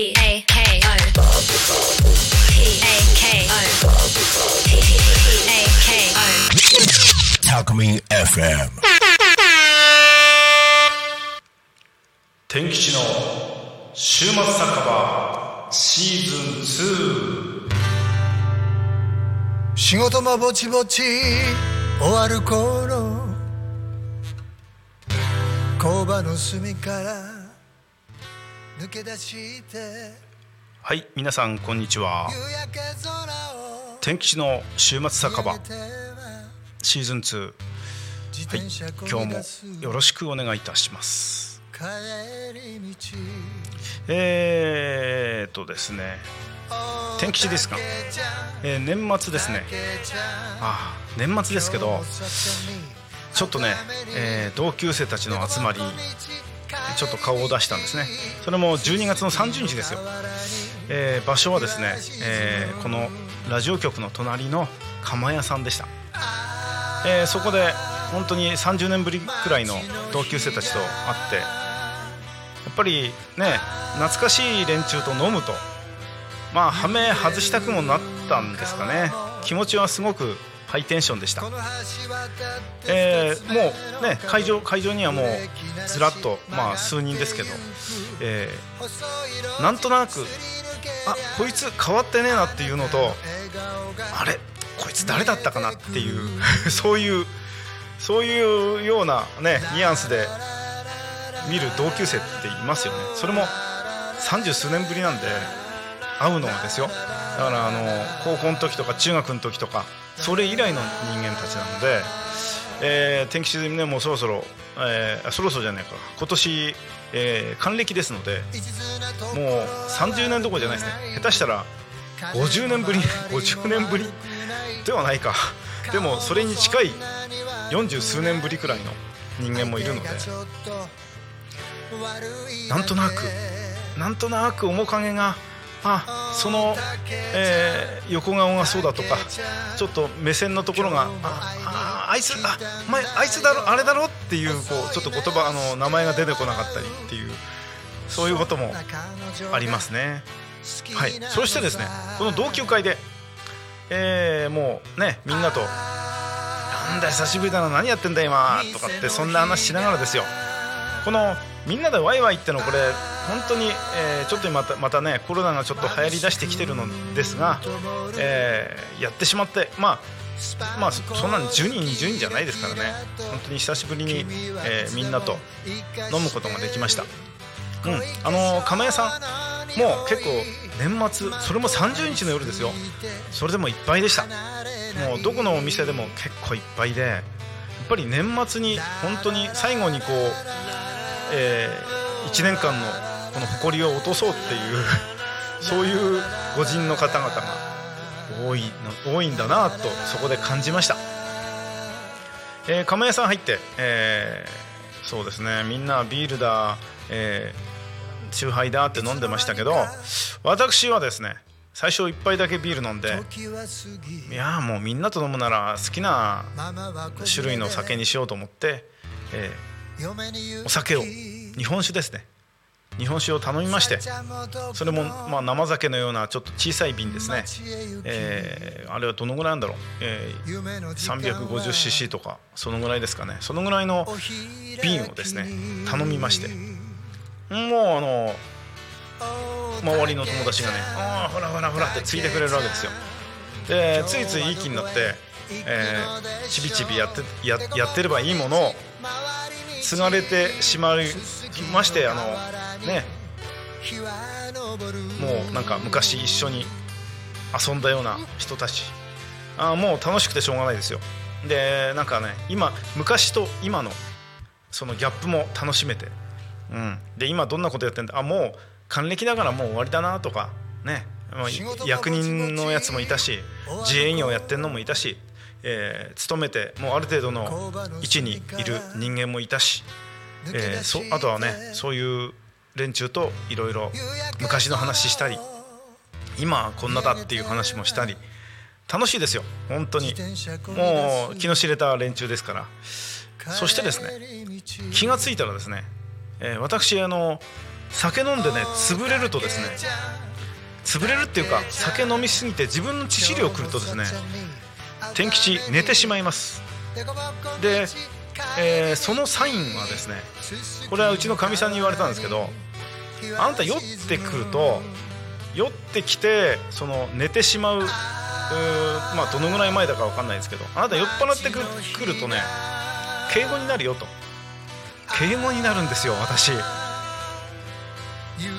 P A K O P A K O P A K O Talkme FM. 天吉の週末酒場シーズン仕事もぼちぼち終わる頃工場の隅から抜け出して。2はい皆さんこんにちは。天吉の週末酒場。シーズン2自はい今日もよろしくお願いいたします。えーっとですね。天吉ですか？えー年末ですね。ああ年末ですけどちょっとね、えー同級生たちの集まりちょっと顔を出したんですね。それも12月の30日ですよ、えー場所はですね、えーこのラジオ局の隣の釜屋さんでした、えーそこで本当に30年ぶりくらいの同級生たちと会ってやっぱりね懐かしい連中と飲むとまあ羽目外したくもなったんですかね。気持ちはすごくハイテンションでした。えーもうね会場会場にはもうずらっとまあ数人ですけど、えーなんとなくあこいつ変わってねえなっていうのとあれこいつ誰だったかなっていう そういうそういうようなねニュアンスで見る同級生っていますよね。それも三十数年ぶりなんで会うのはですよ。だからあの高校の時とか中学の時とかそれ以来の人間たちなので、えー天気沈みねもうそろそろ、えーそろそろじゃないか。今年、えー還暦ですのでもう30年どころじゃないですね。下手したら50年ぶり 50年ぶりではないか。でもそれに近い40数年ぶりくらいの人間もいるのでなんとなくなんとなく面影があその、えー横顔がそうだとかちょっと目線のところがあああいつあ前あいつだろあれだろっていうこうちょっと言葉あの名前が出てこなかったりっていうそういうこともありますね。はい、そしてですねこの同級会で、えーもうねみんなと「なんだ久しぶりだな何やってんだ今」とかってそんな話しながらですよこのみんなでワイワイってのこれ本当に、えーちょっとまたまたねコロナがちょっと流行りだしてきてるのですが、えーやってしまってまあまあそんなに10人20人じゃないですからね。本当に久しぶりに、えーみんなと飲むことができました。うん。あの釜屋さんもう結構年末それも30日の夜ですよ。それでもいっぱいでした。もうどこのお店でも結構いっぱいでやっぱり年末に本当に最後にこう、え1年間のこの誇りを落とそうっていうそういう御人の方々が多いの多いんだなとそこで感じました、えー、釜屋さん入って、えーそうですね。みんなビールだ、えー、チューハイだって飲んでましたけど私はですね最初一杯だけビール飲んでいやーもうみんなと飲むなら好きな種類の酒にしようと思って、えーお酒を。日本酒ですね日本酒を頼みましてそれもまあ生酒のようなちょっと小さい瓶ですね、えあれはどのぐらいなんだろう、え 350cc とかそのぐらいですかね。そのぐらいの瓶をですね頼みまして。もうあの周りの友達がね「ああほらほらほら」ってついてくれるわけですよ。でついついいい気になって、えーちびちびやってややってればいいものを継がれてしまいましてあのね。もうなんか昔一緒に遊んだような人たち。あーもう楽しくてしょうがないですよ。でなんかね今昔と今のそのギャップも楽しめて、うん、で今どんなことやってんだ？あもう還暦だからもう終わりだなとかね。役人のやつもいたし自営業やってんのもいたし、えー勤めてもうある程度の位置にいる人間もいたし、えーそあとはねそういう連中といろいろ昔の話したり今こんなだっていう話もしたり楽しいですよ本当に。もう気の知れた連中ですから。そしてですね気がついたらですね、えー私あの酒飲んでね潰れるとですね潰れるっていうか酒飲みすぎて自分の致死量くるとですね天吉寝てしまいます。で、えーそのサインはですねこれはうちのかみさんに言われたんですけどあなた酔ってくると酔ってきてその寝てしまううまあどのぐらい前だか分かんないですけどあなた酔っ払ってくくるとね敬語になるよと。敬語になるんですよ私。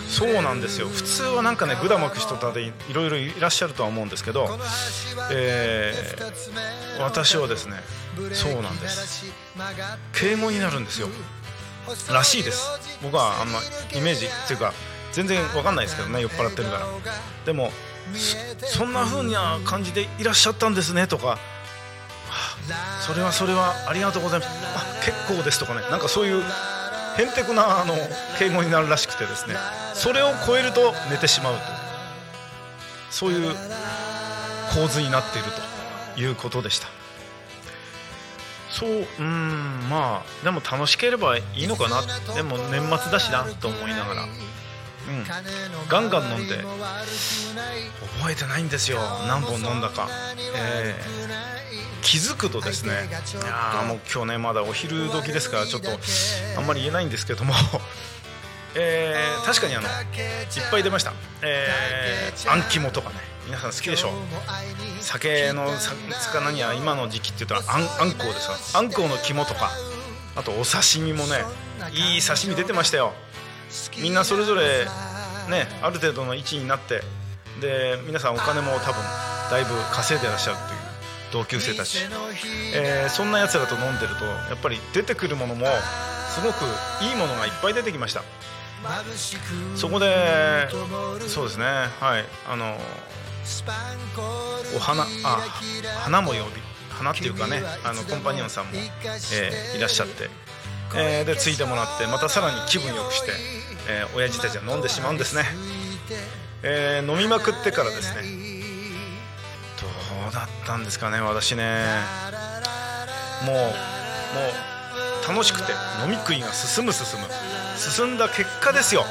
そうなんですよ。普通はなんかねぐだまく人だでいろいろいらっしゃるとは思うんですけど、えー私はですねそうなんです。敬語になるんですよ。らしいです。僕はあんまイメージっていうか全然わかんないですけどね酔っ払ってるから。でもそんな風な感じでいらっしゃったんですねとかそれはそれはありがとうございます。あ結構ですとかね。なんかそういうへんてこなあの敬語になるらしくてですねそれを超えると寝てしまうとそういう構図になっているということでした。そううんまあでも楽しければいいのかな。でも年末だしなと思いながら。うん。ガンガン飲んで。覚えてないんですよ。何本飲んだか。えー気づくとですねい。やーもう今日ねまだお昼時ですからちょっとあんまり言えないんですけども。えー確かにあのいっぱい出ました。えーあん肝とかね皆さん好きでしょ酒のさ魚には今の時期って言ったらあんあんこうですわあんこうの肝とかあとお刺身もねいい刺身出てましたよ。みんなそれぞれねある程度の位置になってで皆さんお金も多分だいぶ稼いでらっしゃる同級生たち、えーそんなやつらと飲んでるとやっぱり出てくるものもすごくいいものがいっぱい出てきました。そこでそうですね。はい。あのお花あ花も呼び花っていうかねあのコンパニオンさんも、えーいらっしゃって、えーでついてもらってまたさらに気分よくして、えー親父たちは飲んでしまうんですね、えー飲みまくってからですねどうだったんですかね私ね。もうもう楽しくて飲み食いが進む進む。進んだ結果ですよ。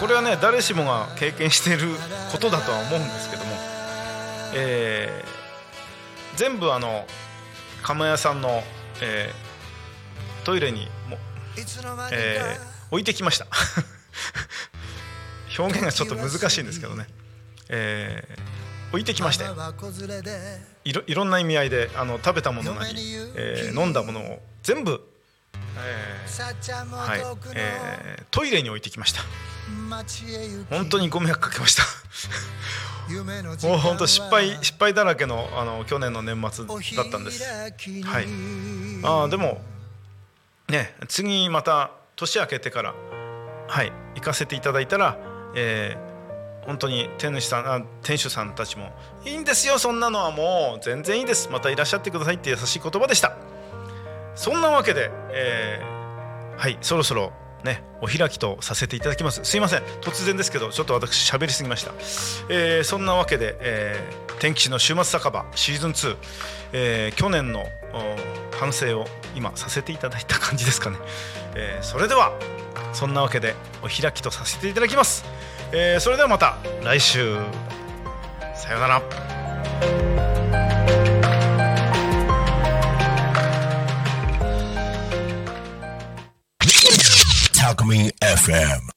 これはね誰しもが経験していることだとは思うんですけども、えー全部あの釜屋さんの、えートイレにも、えー置いてきました。表現がちょっと難しいんですけどね、えー置いてきましたよいろいろんな意味合いであの食べたものなり、えー飲んだものを全部、えーはいえートイレに置いてきました。本当にご迷惑かけました。もう本当失敗失敗だらけのあの去年の年末だったんです。はい。あーでもね次また年明けてからはい行かせていただいたら、えー本当に店主さんあ店主さんたちも「いいんですよそんなのはもう全然いいです。またいらっしゃってください」って優しい言葉でした。そんなわけで、えーはいそろそろねお開きとさせていただきます。すいません。突然ですけどちょっと私喋りすぎました、えーそんなわけで、えー天気の週末酒場シーズン2、えー去年の反省を今させていただいた感じですかね、えーそれではそんなわけでお開きとさせていただきます、えーそれではまた来週さようなら Talk Me FM.